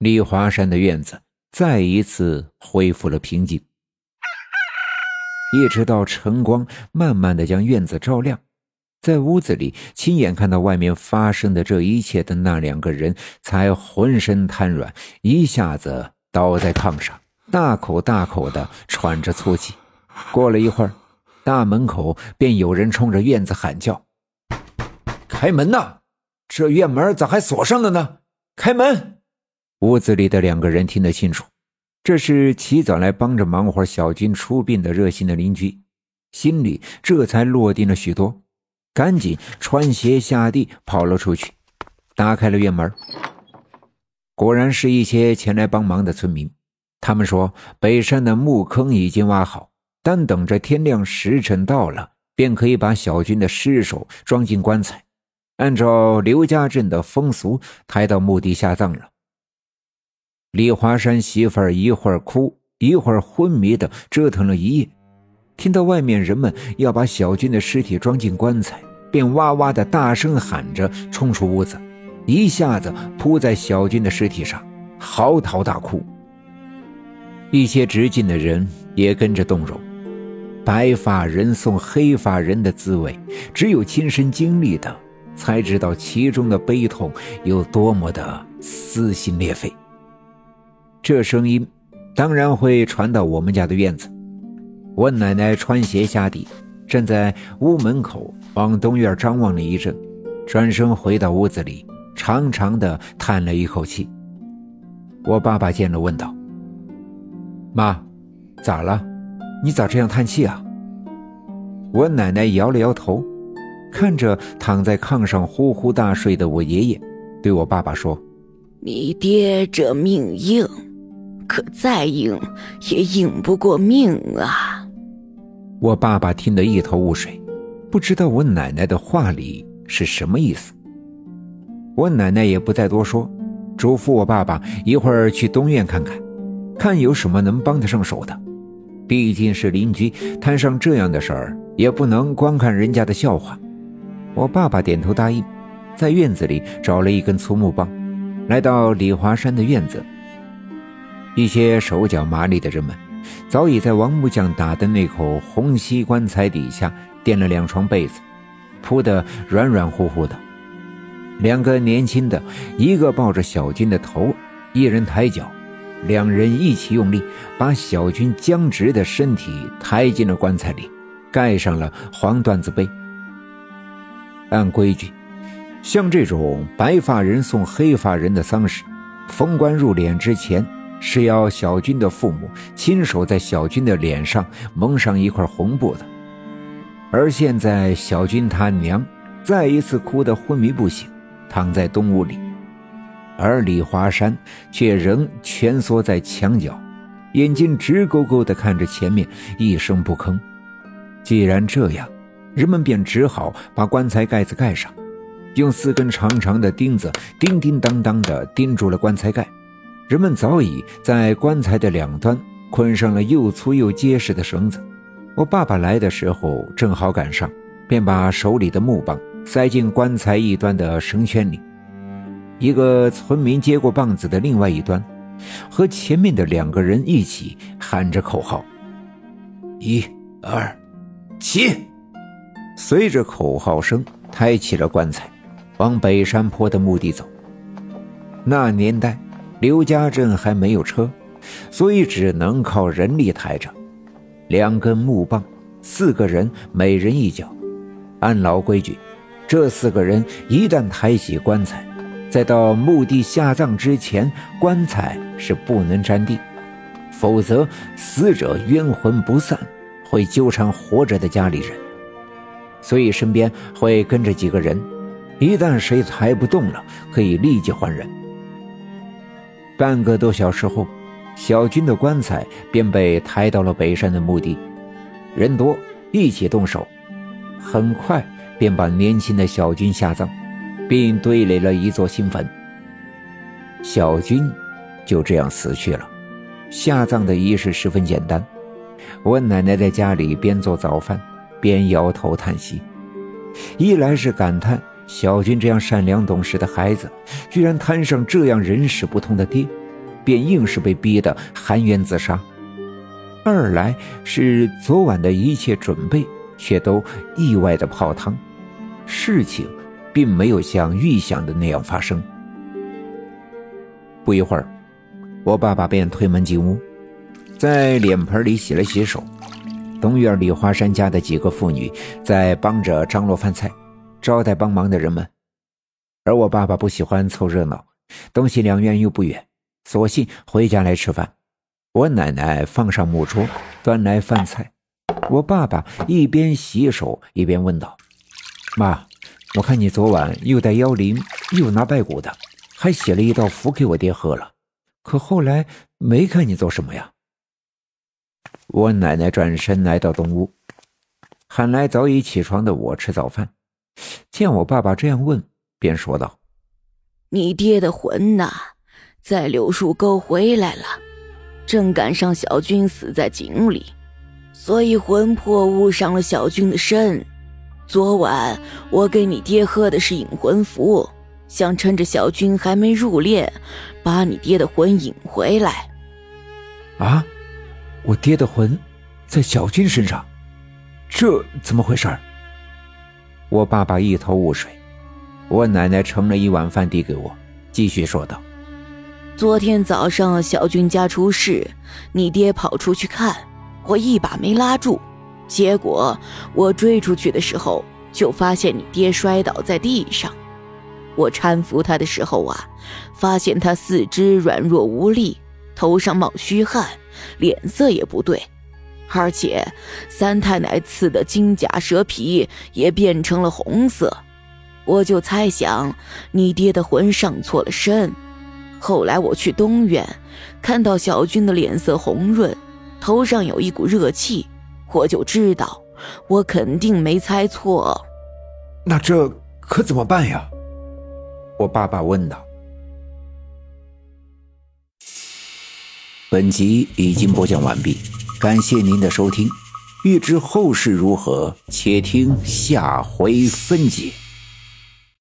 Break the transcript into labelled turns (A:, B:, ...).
A: 李华山的院子再一次恢复了平静。一直到晨光慢慢的将院子照亮，在屋子里亲眼看到外面发生的这一切的那两个人，才浑身瘫软，一下子倒在炕上，大口大口的喘着粗气。过了一会儿，大门口便有人冲着院子喊叫：“开门呐！这院门咋还锁上了呢？开门！”屋子里的两个人听得清楚。这是起早来帮着忙活小军出殡的热心的邻居，心里这才落定了许多，赶紧穿鞋下地跑了出去，打开了院门。果然是一些前来帮忙的村民，他们说北山的墓坑已经挖好，但等着天亮时辰到了，便可以把小军的尸首装进棺材，按照刘家镇的风俗抬到墓地下葬了。李华山媳妇儿一会儿哭，一会儿昏迷的折腾了一夜，听到外面人们要把小军的尸体装进棺材，便哇哇的大声喊着冲出屋子，一下子扑在小军的尸体上，嚎啕大哭。一些直近的人也跟着动容，白发人送黑发人的滋味，只有亲身经历的才知道其中的悲痛有多么的撕心裂肺。这声音当然会传到我们家的院子。我奶奶穿鞋下地，站在屋门口往东院张望了一阵，转身回到屋子里，长长的叹了一口气。我爸爸见了问道：“妈，咋了？你咋这样叹气啊？”我奶奶摇了摇头，看着躺在炕上呼呼大睡的我爷爷，对我爸爸说：“
B: 你爹这命硬。”可再硬也硬不过命啊！
A: 我爸爸听得一头雾水，不知道我奶奶的话里是什么意思。我奶奶也不再多说，嘱咐我爸爸一会儿去东院看看，看有什么能帮得上手的。毕竟是邻居，摊上这样的事儿也不能光看人家的笑话。我爸爸点头答应，在院子里找了一根粗木棒，来到李华山的院子。一些手脚麻利的人们，早已在王木匠打的那口红漆棺材底下垫了两床被子，铺得软软乎乎的。两个年轻的，一个抱着小军的头，一人抬脚，两人一起用力，把小军僵直的身体抬进了棺材里，盖上了黄缎子被。按规矩，像这种白发人送黑发人的丧事，封棺入殓之前。是要小军的父母亲手在小军的脸上蒙上一块红布的，而现在小军他娘再一次哭得昏迷不醒，躺在东屋里，而李华山却仍蜷缩在墙角，眼睛直勾勾地看着前面，一声不吭。既然这样，人们便只好把棺材盖子盖上，用四根长长的钉子叮叮当当地钉住了棺材盖。人们早已在棺材的两端捆上了又粗又结实的绳子。我爸爸来的时候正好赶上，便把手里的木棒塞进棺材一端的绳圈里。一个村民接过棒子的另外一端，和前面的两个人一起喊着口号：“一、二、起！”随着口号声，抬起了棺材，往北山坡的墓地走。那年代。刘家镇还没有车，所以只能靠人力抬着。两根木棒，四个人每人一脚。按老规矩，这四个人一旦抬起棺材，在到墓地下葬之前，棺材是不能沾地，否则死者冤魂不散，会纠缠活着的家里人。所以身边会跟着几个人，一旦谁抬不动了，可以立即换人。半个多小时后，小军的棺材便被抬到了北山的墓地，人多一起动手，很快便把年轻的小军下葬，并堆垒了一座新坟。小军就这样死去了。下葬的仪式十分简单，我奶奶在家里边做早饭边摇头叹息，一来是感叹。小军这样善良懂事的孩子，居然摊上这样人事不通的爹，便硬是被逼得含冤自杀；二来是昨晚的一切准备却都意外的泡汤，事情并没有像预想的那样发生。不一会儿，我爸爸便推门进屋，在脸盆里洗了洗手。东院李华山家的几个妇女在帮着张罗饭菜，招待帮忙的人们。而我爸爸不喜欢凑热闹，东西两院又不远，索性回家来吃饭。我奶奶放上木桌，端来饭菜。我爸爸一边洗手一边问道：“妈，我看你昨晚又带妖灵，又拿拜骨的，还写了一道符给我爹喝了，可后来没看你做什么呀？”我奶奶转身来到东屋，喊来早已起床的我吃早饭。见我爸爸这样问，便说道：“
B: 你爹的魂呐，在柳树沟回来了，正赶上小军死在井里，所以魂魄误伤了小军的身。昨晚我给你爹喝的是引魂符，想趁着小军还没入殓，把你爹的魂引回来。”
A: 啊！我爹的魂在小军身上，这怎么回事？我爸爸一头雾水。我奶奶盛了一碗饭递给我，继续说道：“
B: 昨天早上小军家出事，你爹跑出去看，我一把没拉住，结果我追出去的时候，就发现你爹摔倒在地上。我搀扶他的时候啊，发现他四肢软弱无力，头上冒虚汗。”脸色也不对，而且三太奶刺的金甲蛇皮也变成了红色，我就猜想你爹的魂上错了身。后来我去东院，看到小军的脸色红润，头上有一股热气，我就知道我肯定没猜错。
A: 那这可怎么办呀？我爸爸问道。本集已经播讲完毕，感谢您的收听。欲知后事如何，且听下回分解。